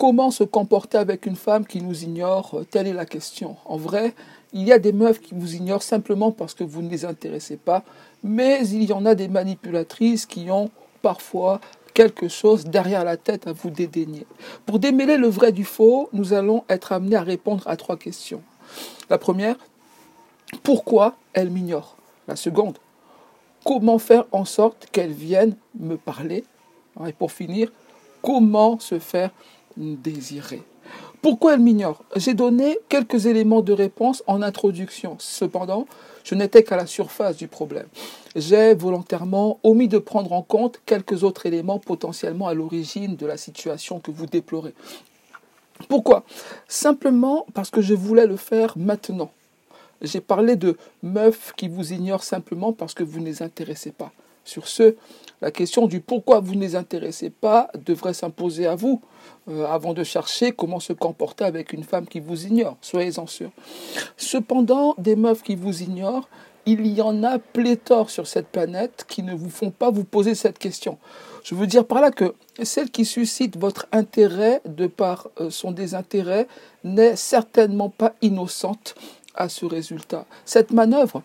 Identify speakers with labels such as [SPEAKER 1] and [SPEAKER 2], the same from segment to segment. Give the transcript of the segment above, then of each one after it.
[SPEAKER 1] Comment se comporter avec une femme qui nous ignore Telle est la question. En vrai, il y a des meufs qui vous ignorent simplement parce que vous ne les intéressez pas, mais il y en a des manipulatrices qui ont parfois quelque chose derrière la tête à vous dédaigner. Pour démêler le vrai du faux, nous allons être amenés à répondre à trois questions. La première, pourquoi elle m'ignore? La seconde, comment faire en sorte qu'elle vienne me parler? Et pour finir, comment se faire désirer pourquoi elle m'ignore? J'ai donné quelques éléments de réponse en introduction. Cependant, je n'étais qu'à la surface du problème. J'ai volontairement omis de prendre en compte quelques autres éléments potentiellement à l'origine de la situation que vous déplorez. Pourquoi? Simplement parce que je voulais le faire maintenant. J'ai parlé de meufs qui vous ignorent simplement parce que vous ne les intéressez pas. Sur ce, la question du pourquoi vous ne les intéressez pas devrait s'imposer à vous euh, avant de chercher comment se comporter avec une femme qui vous ignore. Soyez-en sûrs. Cependant, des meufs qui vous ignorent, il y en a pléthore sur cette planète qui ne vous font pas vous poser cette question. Je veux dire par là que celle qui suscite votre intérêt de par euh, son désintérêt n'est certainement pas innocente à ce résultat. Cette manœuvre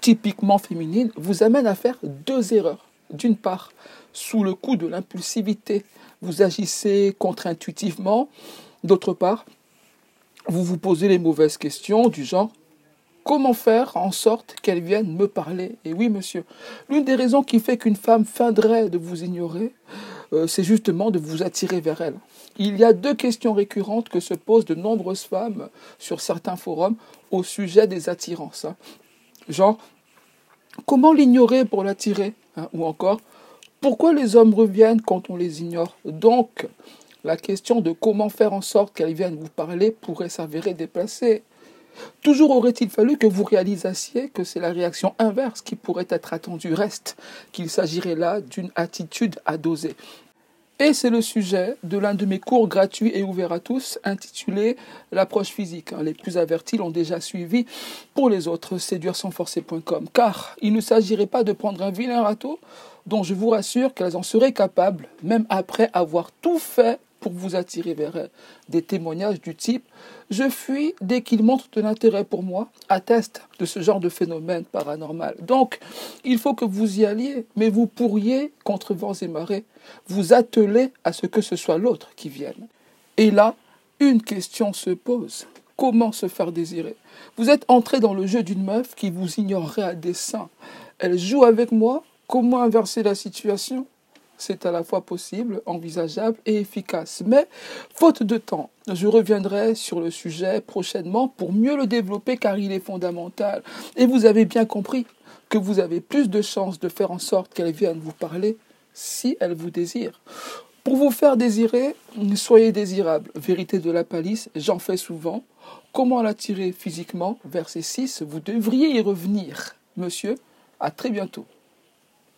[SPEAKER 1] typiquement féminine vous amène à faire deux erreurs. D'une part, sous le coup de l'impulsivité, vous agissez contre-intuitivement. D'autre part, vous vous posez les mauvaises questions du genre comment faire en sorte qu'elle vienne me parler? Et oui, monsieur, l'une des raisons qui fait qu'une femme feindrait de vous ignorer, euh, c'est justement de vous attirer vers elle. Il y a deux questions récurrentes que se posent de nombreuses femmes sur certains forums au sujet des attirances. Genre, comment l'ignorer pour l'attirer hein, Ou encore, pourquoi les hommes reviennent quand on les ignore? Donc, la question de comment faire en sorte qu'elles viennent vous parler pourrait s'avérer déplacée. Toujours aurait-il fallu que vous réalisassiez que c'est la réaction inverse qui pourrait être attendue. Reste qu'il s'agirait là d'une attitude à doser. Et c'est le sujet de l'un de mes cours gratuits et ouverts à tous, intitulé L'approche physique. Les plus avertis l'ont déjà suivi. Pour les autres, séduire sans forcer.com. Car il ne s'agirait pas de prendre un vilain râteau dont je vous rassure qu'elles en seraient capables, même après avoir tout fait pour vous attirer vers elles. Des témoignages du type Je fuis dès qu'il montre de l'intérêt pour moi, attestent de ce genre de phénomène paranormal. Donc, il faut que vous y alliez, mais vous pourriez, contre vents et marées, vous atteler à ce que ce soit l'autre qui vienne. Et là, une question se pose. Comment se faire désirer? Vous êtes entré dans le jeu d'une meuf qui vous ignorerait à dessein. Elle joue avec moi. Comment inverser la situation? C'est à la fois possible, envisageable et efficace. Mais, faute de temps, je reviendrai sur le sujet prochainement pour mieux le développer car il est fondamental. Et vous avez bien compris que vous avez plus de chances de faire en sorte qu'elle vienne vous parler si elle vous désire. Pour vous faire désirer, soyez désirable. Vérité de la palisse, j'en fais souvent. Comment l'attirer physiquement? Verset 6, vous devriez y revenir. Monsieur, à très bientôt.